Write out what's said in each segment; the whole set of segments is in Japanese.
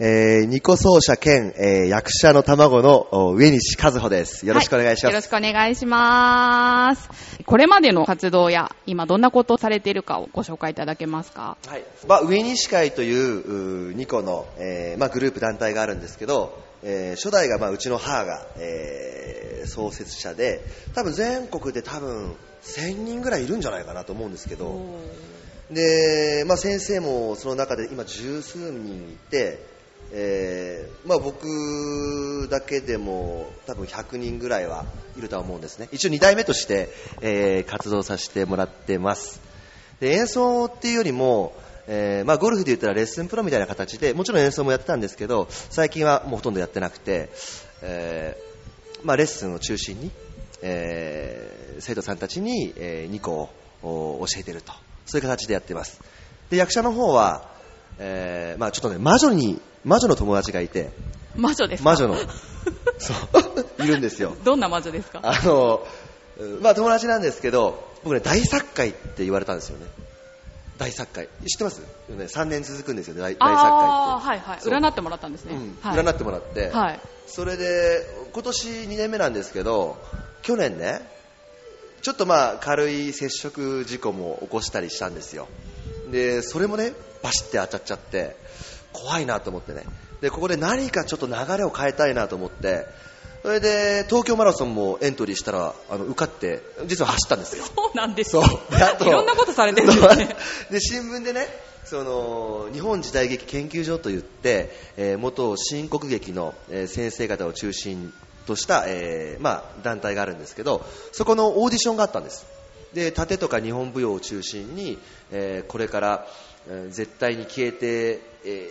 えー、ニコ奏者兼、えー、役者の卵のお上西和穂です。よろしくお願いします。よろしくお願いします。これまでの活動や、今どんなことをされているかをご紹介いただけますか？はい。まあ、上西会という、うーニコの、えー、まあ、グループ団体があるんですけど、えー、初代が、まあ、うちの母が、えー、創設者で、多分全国で多分1000人ぐらいいるんじゃないかなと思うんですけど、で、まあ、先生もその中で今十数人いて、えーまあ、僕だけでも多分100人ぐらいはいるとは思うんですね。一応2代目として、えー活動させてもらってます。で演奏っていうよりも、えーまあ、ゴルフで言ったらレッスンプロみたいな形でもちろん演奏もやってたんですけど最近はもうほとんどやってなくて、えまあ、レッスンを中心に、え生徒さんたちに、え2個を教えてると。そういう形でやってます。で役者の方は、えーまあ、ちょっとね魔女に魔女の友達がいて魔女ですか？魔女の そう いるんですよどんな魔女ですか？あの、うんまあ友達なんですけど、僕ね、大作会って言われたんですよね。大作会。知ってます？ね ?3 年続くんですよね、大大作会って。あーはいはい。占ってもらったんですね。うんはい、占ってもらって、はい。それで、今年2年目なんですけど、去年ね、ちょっとまあ軽い接触事故も起こしたりしたんですよ。で、それもね、バシって当たっちゃって、怖いなと思ってね。で、ここで何かちょっと流れを変えたいなと思って、それで東京マラソンもエントリーしたら、あの、受かって、実は走ったんですよ。そうなんですよ。。いろんなことされてるんですね。で新聞でねその日本時代劇研究所といって、えー元新国劇の、えー先生方を中心とした、えーまあ、団体があるんですけどそこのオーディションがあったんですで盾とか日本舞踊を中心に、えーこれから、えー絶対に消えて、え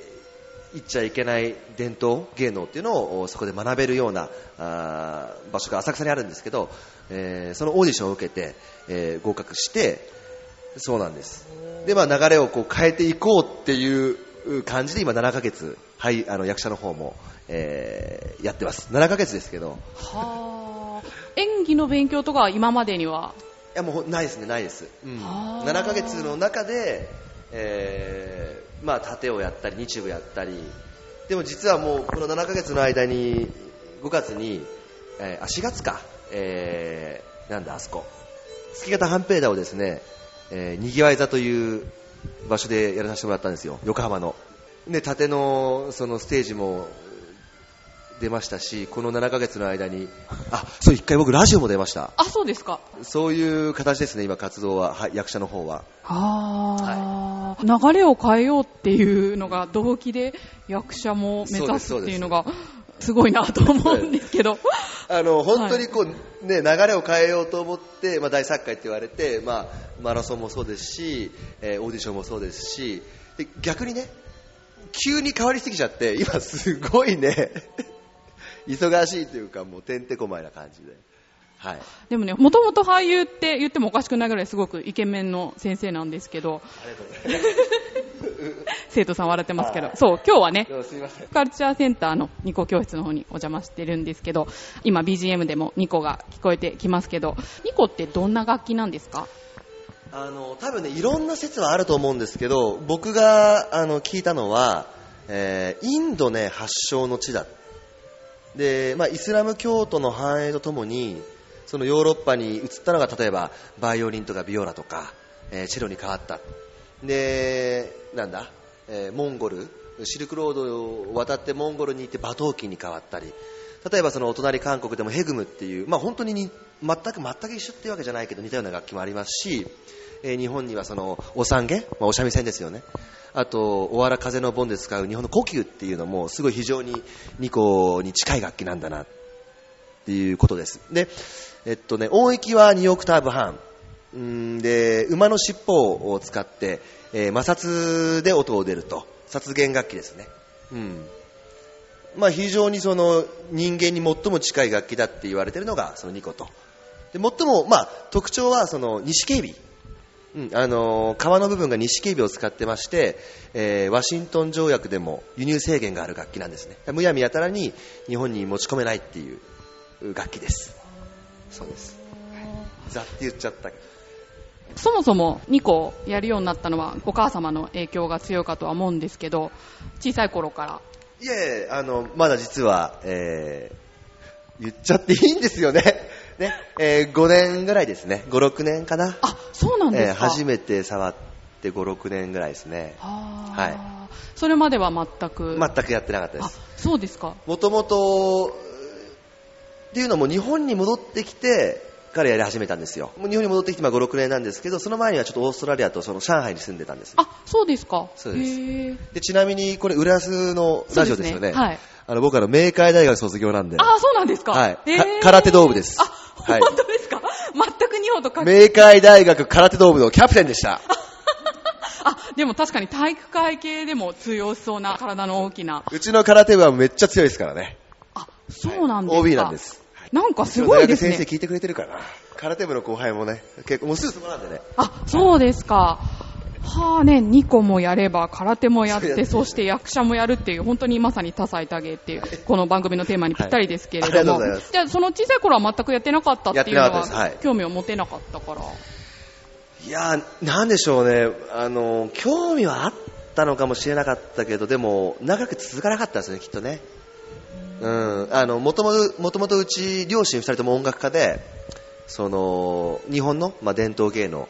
ーいっちゃいけない伝統芸能っていうのをおそこで学べるようなあー場所が浅草にあるんですけど、えーそのオーディションを受けて、えー合格してそうなんです。で、まあ、流れをこう変えていこうっていう感じで今7ヶ月、はい、あの役者の方も、えーやってます。7ヶ月ですけど。はあ。演技の勉強とかは今までには？いやもうないですねないです、うん、はあ7ヶ月の中で、えーまあ、盾をやったり日舞やったり。でも実はもうこの7ヶ月の間に5月に、えーあ4月か、えーなんだあそこ。月形半平田をですね、えーにぎわい座という場所でやらさせてもらったんですよ。横浜の。で盾のそのステージも出ましたしこの7ヶ月の間にあそう一回僕ラジオも出ました。あ、そうですか。そういう形ですね、今、活動は、はい、役者の方は。はあ、流れを変えようっていうのが動機で役者も目指すっていうのがすごいなと思うんですけど。あの本当にこう、ね、流れを変えようと思って、まあ、大作会って言われて、まあ、マラソンもそうですし、えーオーディションもそうですしで逆にね急に変わりすぎちゃって今、すごいね忙しいというかもうてんてこまいな感じで、はい、でもね、もともと俳優って言ってもおかしくないぐらいすごくイケメンの先生なんですけど。生徒さん笑ってますけど、そう、今日はね、カルチャーセンターのニコ教室の方にお邪魔してるんですけど、今 BGM でもニコが聞こえてきますけど、ニコってどんな楽器なんですか？あの多分ねいろんな説はあると思うんですけど僕があの聞いたのは、えーインドね発祥の地だで、まあ、イスラム教徒の繁栄とともにそのヨーロッパに移ったのが例えばバイオリンとかビオラとか、えーチェロに変わった。でなんだ、えーモンゴルシルクロードを渡ってモンゴルに行って馬頭琴に変わったり。例えばそのお隣韓国でもヘグムっていう、まあ、本当にに全く全く一緒っていうわけじゃないけど似たような楽器もありますし、えー日本にはそのお三毛、まあ、お三味線ですよね。あとおわら風の盆で使う日本の呼吸っていうのもすごい非常に二個に近い楽器なんだなっていうことです。で、えっとね、音域は2オクターブ半。んで馬の尻尾を使って、えー摩擦で音を出ると。殺弦楽器ですね、うん、まあ、非常にその人間に最も近い楽器だって言われてるのがそのニコと。で最も、まあ、特徴はその西警備、うんあのー皮の部分が西警備を使ってまして、えーワシントン条約でも輸入制限がある楽器なんですねむやみやたらに日本に持ち込めないっていう楽器ですそうですざって言っちゃったそもそも2個やるようになったのはお母様の影響が強いかとは思うんですけど、小さい頃から。いえいえ、あの、まだ実は、えー、言っちゃっていいんですよね。ね、えー5年ぐらいですね。5、6年かな。あ、そうなんですか。えー初めて触って5、6年ぐらいですね。ははいそれまでは全く。全くやってなかったであす。、そうですか。もともと、っていうのも日本に戻ってきてからやり始めたんですよ。日本に戻ってきてまあ5、6年なんですけど、その前にはちょっとオーストラリアとその上海に住んでたんです。あ、そうですか。そうですでちなみにこれ、浦安のラジオですよね。はい。あの僕あの、明海大学卒業なんで。あ、そうなんですか。はい空手道部ですあ、はい本当ですか？全く日本と関係明海大学空手道部のキャプテンでした。あ、でも確かに体育会系でも通用しそうな体の大きな。うちの空手部はめっちゃ強いですからね。あ、そうなんですか。OB なんで。す。なんかすごいですね先。生聞いてくれてるからな。空手部の後輩もね、結構もうすぐそこなんでね。あ、そうですか。はあね、2個もやれば空手もやって、そして役者もやるっていう、本当にまさに多彩多芸っていう、この番組のテーマにぴったりですけれども、じゃあその小さい頃は全くやってなかったっていうのは、はい興味を持てなかったから。いやー、なんでしょうね。あの、興味はあったのかもしれなかったけど、でも、長く続かなかったんですね、きっとね。うん。あの、もともと、もともとうち、両親二人とも音楽家で、その、日本の、まあ、伝統芸能、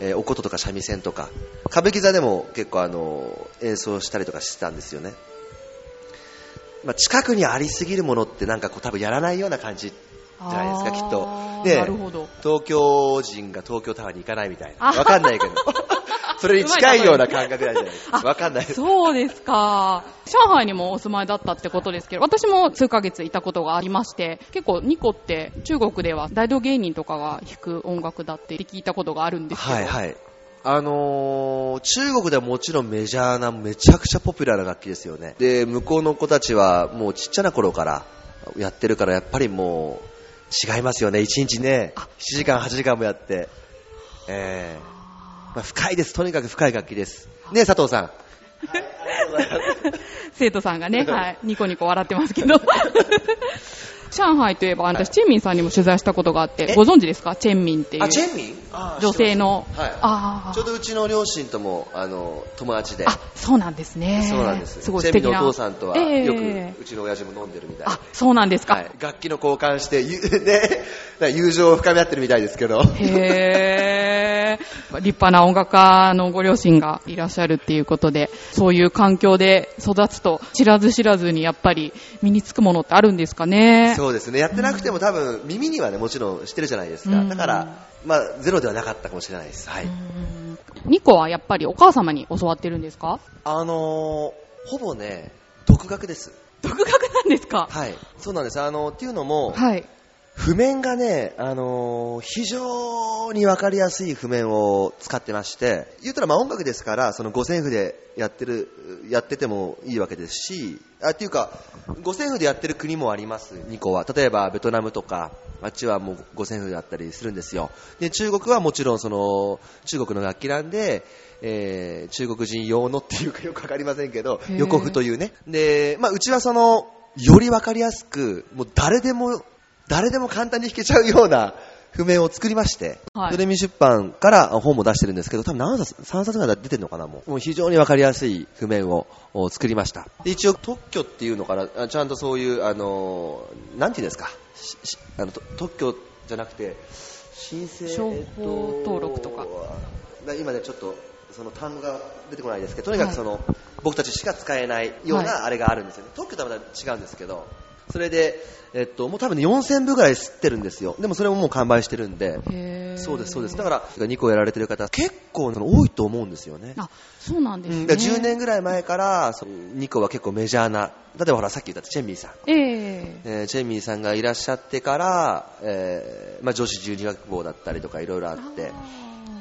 えーお琴とか三味線とか、歌舞伎座でも結構あの、演奏したりとかしてたんですよね。まあ、近くにありすぎるものってなんかこう多分やらないような感じじゃないですか、きっとで。東京人が東京タワーに行かないみたいな。あわかんないけど。それに近いような感覚じゃないですか。わかんないです。そうですか。上海にもお住まいだったってことですけど、私も数ヶ月いたことがありまして、結構ニコって中国では大道芸人とかが弾く音楽だって聞いたことがあるんですけど。はいはい。あのー中国ではもちろんメジャーな、めちゃくちゃポピュラーな楽器ですよね。で、向こうの子たちはもうちっちゃな頃からやってるから、やっぱりもう違いますよね。1日ね、7時間、8時間もやって。ええまあ、深いです。とにかく深い楽器です。ね佐藤さん。生徒さんがね、はい、ニコニコ笑ってますけど。上海といえば、私、チェンミンさんにも取材したことがあって、え？ご存知ですか？チェンミンっていう。あ、チェンミン？あ女性の。はい。あちょうどうちの両親とも、あの、友達で。あ、そうなんですね。そうなんです。すごい素敵な。チェンミンのお父さんとは、ええよく、うちの親父も飲んでるみたいなあ。、そうなんですか？はい、楽器の交換して、ゆ ね、友情を深め合ってるみたいですけど。へー。立派な音楽家のご両親がいらっしゃるっていうことで、そういう環境で育つと、知らず知らずにやっぱり身につくものってあるんですかね？そうですね。やってなくても多分耳にはね、もちろんしてるじゃないですか。うんだから、まあ、ゼロではなかったかもしれないです。はい。うんニコはやっぱりお母様に教わってるんですか？あのーほぼね、独学です。独学なんですか？はい。そうなんです。あのっていうのも、はい。譜面がね、あのー非常にわかりやすい譜面を使ってまして、言ったらまあ音楽ですから、その五線譜でやってる、やっててもいいわけですし、あ、っていうか、五線譜でやってる国もあります、2個は。例えばベトナムとか、あっちはもう五線譜だったりするんですよ。で、中国はもちろんその、中国の楽器なんで、えー中国人用のっていうかよくわかりませんけど横譜というね。で、まあうちはその、よりわかりやすく、もう誰でも誰でも簡単に弾けちゃうような譜面を作りまして、はいドレミ出版から本も出してるんですけど、多分何冊、3冊ぐらい出てるのかな、もう。もう非常にわかりやすい譜面をお作りました。で一応特許っていうのかな、あちゃんとそういう、あのー、なんていうんですか、あのと特許じゃなくて、申請商法登録とかえっと今ね、ちょっと、その単語が出てこないですけど、とにかくその、僕たちしか使えないようはいなあれがあるんですよね。特許とはまた違うんですけど、それで、えっと、もう多分ね、4000部ぐらい吸ってるんですよ。でもそれももう完売してるんで、そうです、そうです。だから、2個やられてる方、結構多いと思うんですよね。あ、そうなんですね。うん、だから10年ぐらい前から、その2個は結構メジャーな、例えばほら、さっき言ったチェンミーさん。えええーチェンミーさんがいらっしゃってから、えーまあ、女子十二学坊だったりとかいろいろあって、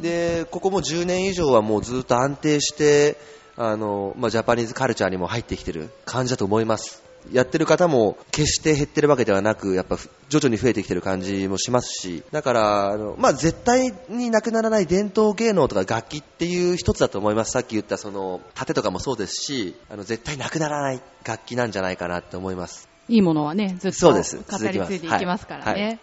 で、ここも10年以上はもうずっと安定して、あの、まあ、ジャパニーズカルチャーにも入ってきてる感じだと思います。やってる方も決して減ってるわけではなく、やっぱ徐々に増えてきてる感じもしますし、だから、あのまあ、絶対になくならない伝統芸能とか楽器っていう一つだと思います。さっき言ったその、盾とかもそうですし、あの、絶対なくならない楽器なんじゃないかなって思います。いいものはね、ずっと語り継いでいきますからね。はい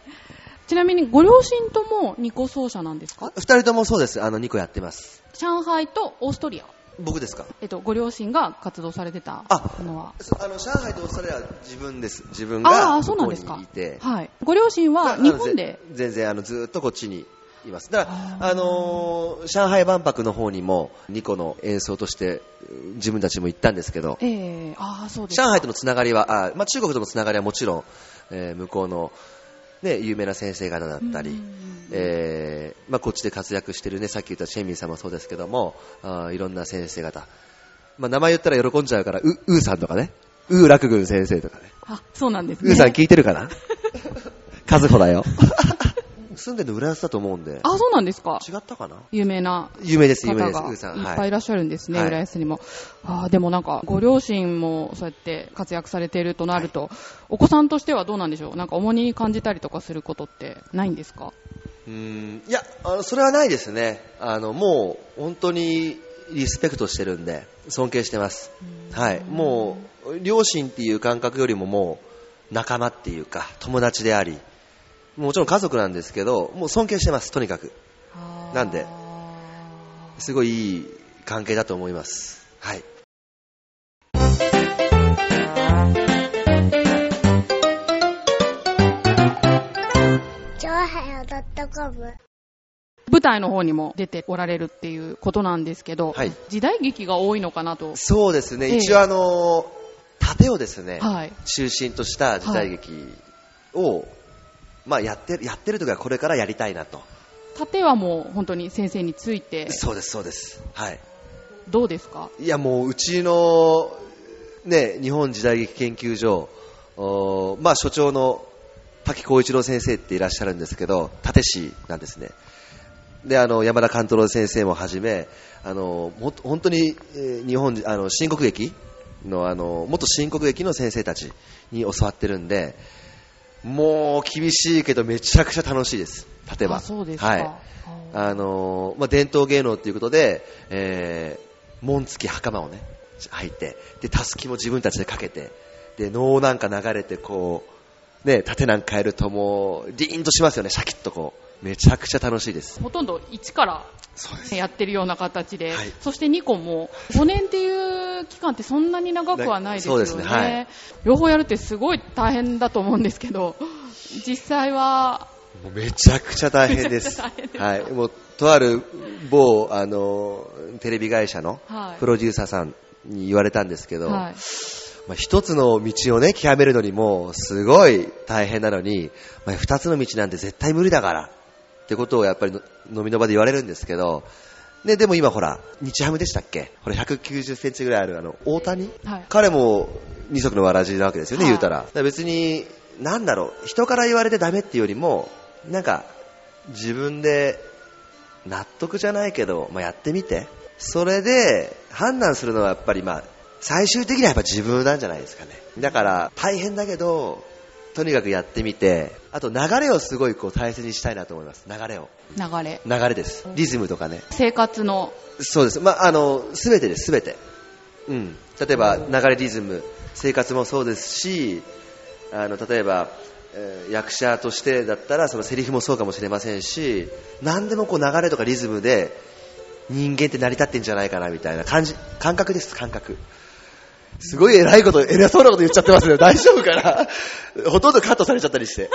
ちなみにご両親とも2個奏者なんですか？二人ともそうです。あの2個やってます。上海とオーストリア。僕ですか？えっと、ご両親が活動されてたのは。あの上海とオーストラリアは自分です。自分があそうなんですか。はい、ご両親は日本で？全然あのずっとこっちにいます。だからあのー、上海万博の方にも2個の演奏として自分たちも行ったんですけど、えー、あそうです上海とのつながりはあ、まあ、中国とのつながりはもちろん、えー、向こうのね、有名な先生方だったり、えー、まあ、こっちで活躍してるね、さっき言ったシェンミンさんもそうですけども、あいろんな先生方。まあ、名前言ったら喜んじゃうから、う、うーさんとかね、うー楽軍先生とかね。あ、そうなんですね。うーさん聞いてるかな？和穂だよ。住んでるの浦安だと思うんで。あ、そうなんですか？違ったかな？有名な。有名です、有名です。いっぱいいらっしゃるんですね、はい、浦安にも。あでもなんか、ご両親もそうやって活躍されているとなると、はい、お子さんとしてはどうなんでしょう？なんか重荷に感じたりとかすることってないんですか？うんいやあのそれはないですねあのもう本当にリスペクトしてるんで尊敬してます、はい、もう両親っていう感覚よりももう仲間っていうか友達でありもちろん家族なんですけどもう尊敬してますとにかく。なんですごいいい関係だと思います。はい。舞台の方にも出ておられるっていうことなんですけど、はい、時代劇が多いのかなと。そうですね、えー、一応あの盾をですね、はい、中心とした時代劇を、はい、まあ、やってやってる時はこれからやりたいなと。盾はもう本当に先生について。そうですそうです。はい。どうですか？いやもううちのね日本時代劇研究所まあ所長の滝光一郎先生っていらっしゃるんですけど立師なんですね。であの山田勘太郎先生もはじめあのも本当に、えー、日本あの新国劇のあの元新国劇の先生たちに教わってるんでもう厳しいけどめちゃくちゃ楽しいです、例えば。はいあのまあ、伝統芸能ということで、えー、紋付き袴をね履いてでたすきも自分たちでかけてで能なんか流れてこう、ね、盾なんかやるともうリーンとしますよね、シャキッとこう。めちゃくちゃ楽しいです。ほとんど一からやってるような形で、はい、そして2個も5年っていう期間ってそんなに長くはないですよね、ね。はい、両方やるってすごい大変だと思うんですけど実際はめちゃくちゃ大変です。です。はい、もうとある某あのテレビ会社のプロデューサーさんに言われたんですけど、はい。まあ、一つの道をね極めるのにもすごい大変なのに、まあ、二つの道なんて絶対無理だからってことをやっぱり飲みの場で言われるんですけど、ね、でも今ほら、日ハムでしたっけ？これ190センチぐらいあるあの、大谷、はい、彼も二足のわらじなわけですよね、はい、言うたら。ら別に、なんだろう、人から言われてダメっていうよりも、なんか、自分で納得じゃないけど、まあ、やってみて、それで判断するのはやっぱりまあ、最終的にはやっぱ自分なんじゃないですかね。だから大変だけど、とにかくやってみて、あと流れをすごいこう大切にしたいなと思います。流れを。流れ。流れです。リズムとかね。生活の。そうです。まあ、あの、すべてです、すべて。うん。例えば、流れリズム、生活もそうですし、あの、例えば、えー、役者としてだったら、そのセリフもそうかもしれませんし、何でもこう流れとかリズムで、人間って成り立ってんじゃないかなみたいな感じ、感覚です、感覚。すごい偉いこと、偉そうなこと言っちゃってますよ。大丈夫かな？ほとんどカットされちゃったりして。い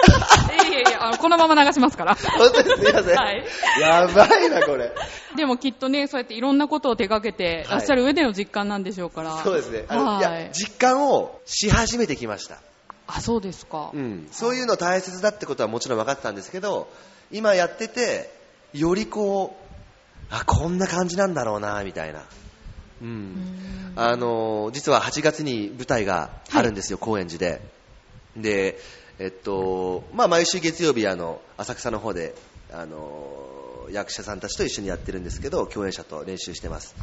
やいやいや、このまま流しますから。本当ですみません。はい。やばいな、これ。でもきっとね、そうやっていろんなことを手掛けてらっしゃる上での実感なんでしょうから。そうですね。あの、はい、いや、実感をし始めてきました。あ、そうですか。うん。そういうの大切だってことはもちろん分かってたんですけど、今やってて、よりこう、あ、こんな感じなんだろうな、みたいな。うん、あの実は8月に舞台があるんですよ、はい、高円寺で。で、えっとまあ、毎週月曜日あの浅草の方であの役者さんたちと一緒にやってるんですけど共演者と練習してます。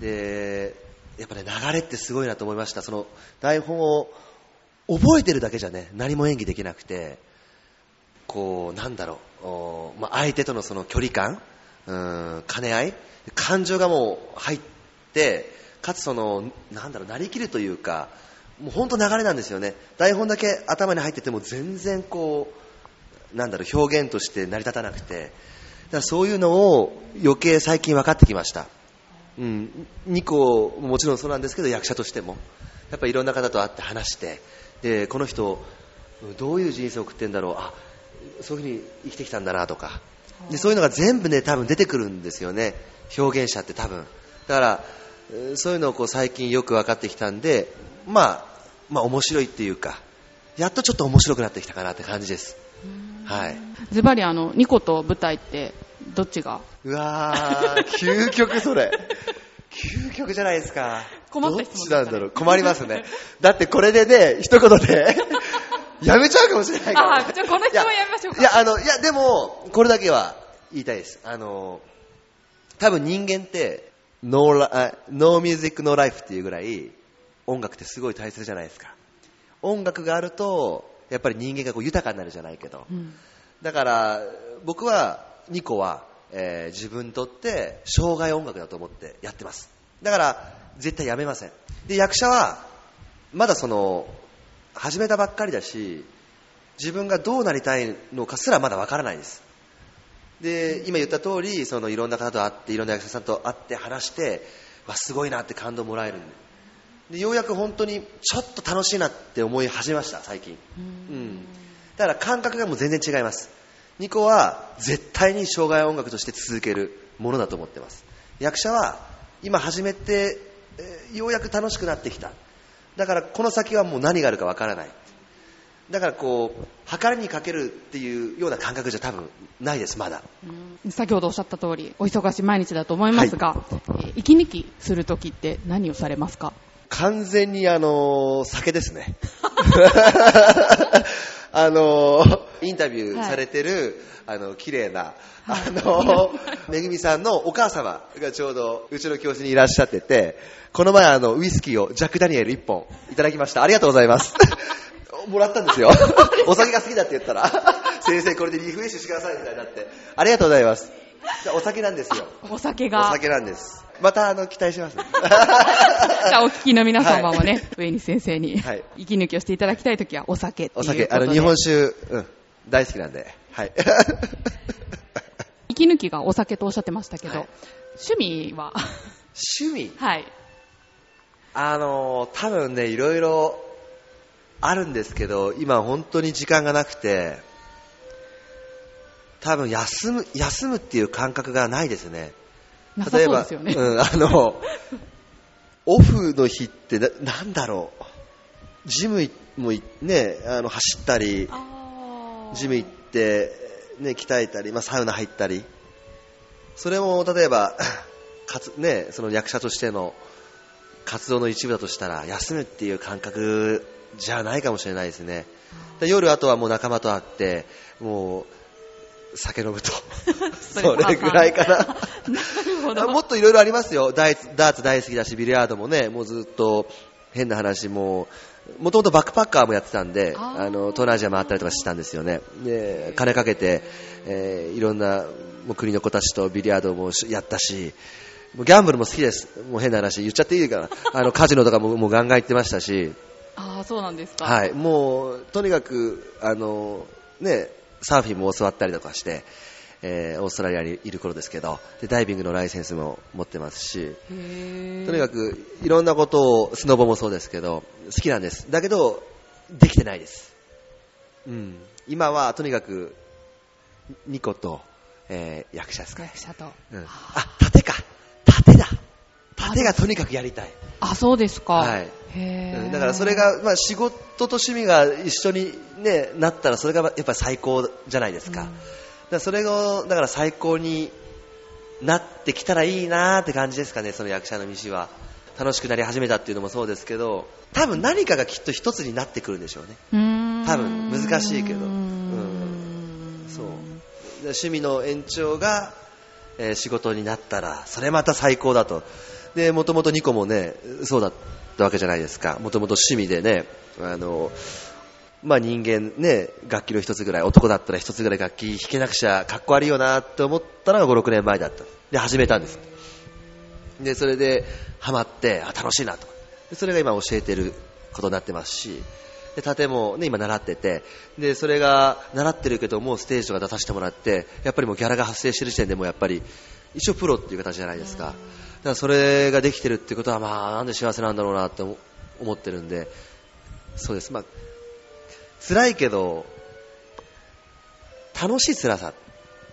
でやっぱね流れってすごいなと思いました。その台本を覚えてるだけじゃね、何も演技できなくて、こう、なんだろう、おまあ、相手とのその距離感、うん、兼ね合い、感情がもう入って、かつその、なんだろう、なりきるというか、もう本当流れなんですよね。台本だけ頭に入ってても全然こう、なんだろう、表現として成り立たなくて、だからそういうのを余計最近分かってきました。うん、ニコももちろんそうなんですけど役者としても。やっぱいろんな方と会って話して。でこの人どういう人生を送ってんだろう。あそういうふうに生きてきたんだなとか。でそういうのが全部ね多分出てくるんですよね。表現者って多分。だからえーそういうのをこう最近よく分かってきたんでまあまあ面白いっていうかやっとちょっと面白くなってきたかなって感じですはいズバリあの、ニコと舞台って、どっちが？うわー、究極それ。究極じゃないですか。困った質問どっちなんだろう。困りますね。だってこれでね、一言で、やめちゃうかもしれないから。あーじゃあこの質問やめましょうかいやあの、いや、でも、これだけは言いたいです。あの、多分人間って、ノーミュージックノーライフっていうぐらい、音楽ってすごい大切じゃないですか。音楽があると、やっぱり人間がこう豊かになるじゃないけど。うん。だから僕はニコは、えー自分にとって障害音楽だと思ってやってますだから絶対やめませんで役者はまだその始めたばっかりだし自分がどうなりたいのかすらまだわからないですで今言った通りそのいろんな方と会っていろんな役者さんと会って話してわすごいなって感動もらえるんで。でようやく本当にちょっと楽しいなって思い始めました最近。うん。だから感覚がもう全然違います。ニコは絶対に障害音楽として続けるものだと思ってます。役者は今始めて、えーようやく楽しくなってきた。だからこの先はもう何があるかわからないだからこう測りにかけるっていうような感覚じゃ多分ないですまだ。うん。先ほどおっしゃった通り、お忙しい毎日だと思いますが、えー息抜きするときって何をされますか？完全にあのー酒ですね。あのーインタビューされてる、あの綺麗な、あのー めぐみさんのお母様がちょうどうちの教室にいらっしゃっててこの前あのウイスキーをジャック・ダニエル1本いただきました。ありがとうございますもらったんですよ。お酒が好きだって言ったら。先生これでリフレッシュしてくださいみたいになって。ありがとうございます。じゃあお酒なんですよ。お酒おが。酒なんです。またあの期待します。じゃあお聞きの皆様もね、上西先生にはい。息抜きをしていただきたいときはお酒お。酒、あの、日本酒、うん、大好きなんで、はい。息抜きがお酒とおっしゃってましたけど、はい。趣味は？趣味？はい。あのー、多分ね、いろいろあるんですけど、今本当に時間がなくて、多分休む、休むっていう感覚がないですね。なさそうね。うん、あの、オフの日ってな、なんだろう。ジムいもいね、あの、走ったり、ジム行って、ね、鍛えたり、まあ、サウナ入ったり、それも例えば、かつね、その役者としての活動の一部だとしたら、休むっていう感覚じゃないかもしれないですね。で夜、あとはもう仲間と会って、もう、酒飲むと。それぐらいかな。な。もっといろいろありますよ。ダーツ大好きだし、ビリヤードもね、もうずっと変な話も、もともとバックパッカーもやってたんで、あの、東南アジア回ったりとかしてたんですよね。で、金かけて、えーいろんなもう国の子たちとビリヤードもしやったし、ギャンブルも好きです。もう変な話、言っちゃっていいかな。あの、カジノとかももうガンガン行ってましたし、ああ、そうなんですか。はい、もう、とにかく、あの、ね、サーフィンも教わったりとかして、えーオーストラリアにいる頃ですけど、で、ダイビングのライセンスも持ってますし、とにかく、いろんなことを、スノボもそうですけど、好きなんです。だけど、できてないです。うん。今は、とにかく、ニコと、えー役者ですかね。役者と。うん。あ、盾か。盾だ。盾がとにかくやりたい。あ、そうですか。はい。だからそれ、が、まあ、仕事と趣味が一緒に、ね、なったらそれがやっぱり最高じゃないですか,、うん。だからそれがだから最高になってきたらいいなって感じですかねその役者の道は。楽しくなり始めたっていうのもそうですけど。多分何かがきっと一つになってくるんでしょうね。うーん。多分難しいけど。うーんうん。そう。で趣味の延長が、え仕事になったらそれまた最高だとで、もともとニコもね、そうだったわけじゃないですか。もともと趣味でね、あの、まあ人間ね、楽器の一つぐらい、男だったら一つぐらい楽器弾けなくちゃかっこ悪いよなって思ったのが5、6年前だった。で、始めたんです。で、それで、ハマって、あ、楽しいなと。それが今教えてることになってますし、で、盾もね、今習ってて、で、それが、習ってるけどもうステージとか出させてもらって、やっぱりもうギャラが発生してる時点でもうやっぱり、一応プロっていう形じゃないですか。だからそれができてるってことは、まあ、なんで幸せなんだろうなって思思ってるんで、そうです。まあ、辛いけど、楽しい辛さっ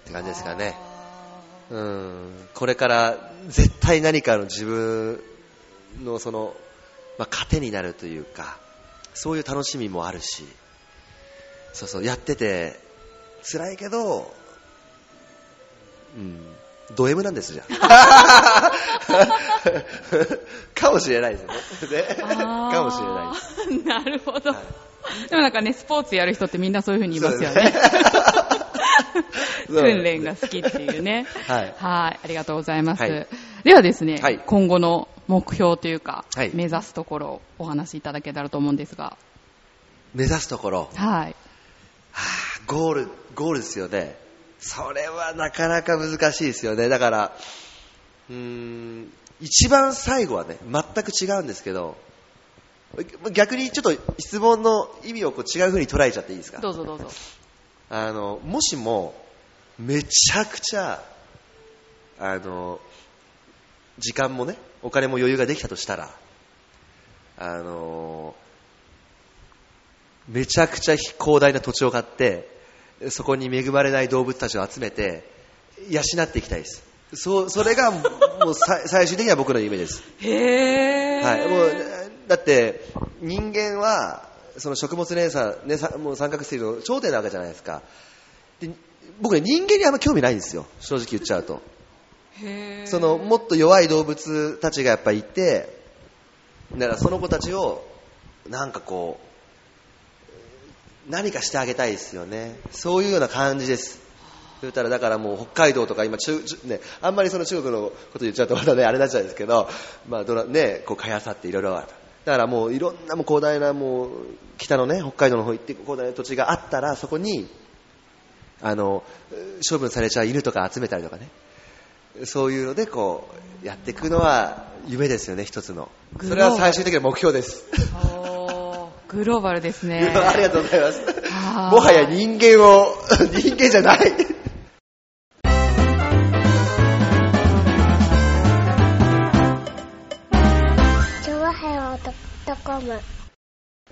て感じですかね。うん、これから絶対何かの自分のその、まあ、糧になるというか、そういう楽しみもあるし、そうそう、やってて、辛いけど、うん、ド M なんですじゃん。かもしれないですよね。ねかもしれない。なるほど。はいでもなんかね、スポーツやる人ってみんなそういう風に言いますよ ね。訓練が好きっていうね。はいはい。ありがとうございます。はいではですね、はい今後の目標というか、はい目指すところをお話しいただけたらと思うんですが。目指すところ、はい。はあゴール、ゴールですよね。それはなかなか難しいですよね。だから、うーん、一番最後はね、全く違うんですけど、逆にちょっと質問の意味をこう違う風に捉えちゃっていいですか？どうぞどうぞ。あの、もしも、めちゃくちゃ、あの、時間もね、お金も余裕ができたとしたら、あの、めちゃくちゃ広大な土地を買って、そこに恵まれない動物たちを集めて、養っていきたいです。そう、それが、もうさ 最終的には僕の夢です。へー。はい、もうだって人間はその食物連鎖、ね、さもう三角錐の頂点なわけじゃないですかで僕ね人間にあんま興味ないんですよ正直言っちゃうとそのもっと弱い動物たちがやっぱいてだからその子たちをなんかこう何かしてあげたいですよね。そういうような感じです。言ったらだからもう北海道とか今中、ね、あんまりその中国のこと言っちゃうとまたねあれになっちゃうんですけど、まあどらね、こうかやさっていろいろある。だからもういろんなもう広大なもう北のね北海道の方行って広大な土地があったらそこにあの処分されちゃう犬とか集めたりとかね。そういうのでこうやっていくのは夢ですよね一つのそれは最終的な目標です。グローバルですね。ありがとうございます。もはや人間を 人間じゃない。チョワヘヨドットコム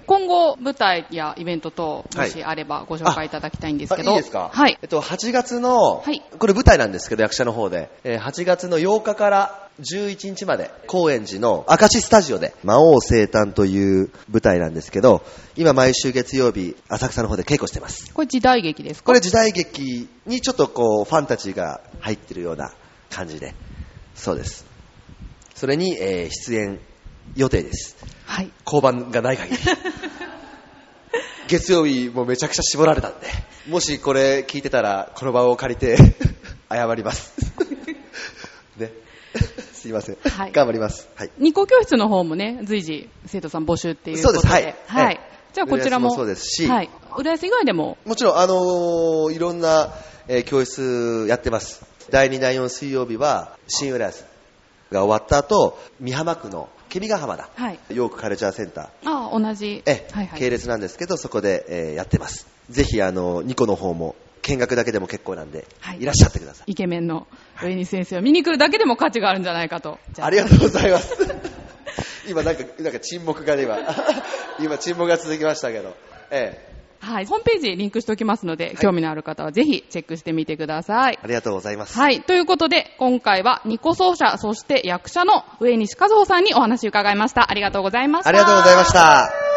今後、舞台やイベント等、もはいしあればご紹介いただきたいんですけど。あいいですか？はいえ。っと、8月の、はいこれ舞台なんですけど、役者の方で、えー8月の8日から11日まで、高円寺の明石スタジオで、魔王生誕という舞台なんですけど、今毎週月曜日、浅草の方で稽古してます。これ時代劇ですか？これ時代劇にちょっとこう、ファンタジーが入ってるような感じで、そうです。それに、えー出演予定です。はい。交番がない限り。月曜日もめちゃくちゃ絞られたんで、もしこれ聞いてたら、この場を借りて 謝ります。ね。すいません。はい頑張ります。はい。ニコ教室の方もね、随時生徒さん募集っていうことで。そうですはいはい。はいじゃあこちらも。もそうですしはい。浦安以外でも。もちろん、あのーいろんな、えー教室やってます。第2、第4水曜日は、新浦安が終わった後、美浜区のケビヶ浜だ。はい。ヨークカルチャーセンター。ああ、同じ。え、はいはい。系列なんですけど、そこで、えーやってます。ぜひ、あの、ニコの方も、見学だけでも結構なんで、はいい、らっしゃってください。イケメンの上西先生を見に来るだけでも価値があるんじゃないかと。ありがとうございます。今、なんか、なんか沈黙がね、今、今沈黙が続きましたけど、ええ、はい。ホームページリンクしておきますので、興味のある方はぜひチェックしてみてください。ありがとうございます。はい。ということで、今回はニコ奏者、そして役者の上西和穂さんにお話を伺いました。ありがとうございました。ありがとうございました。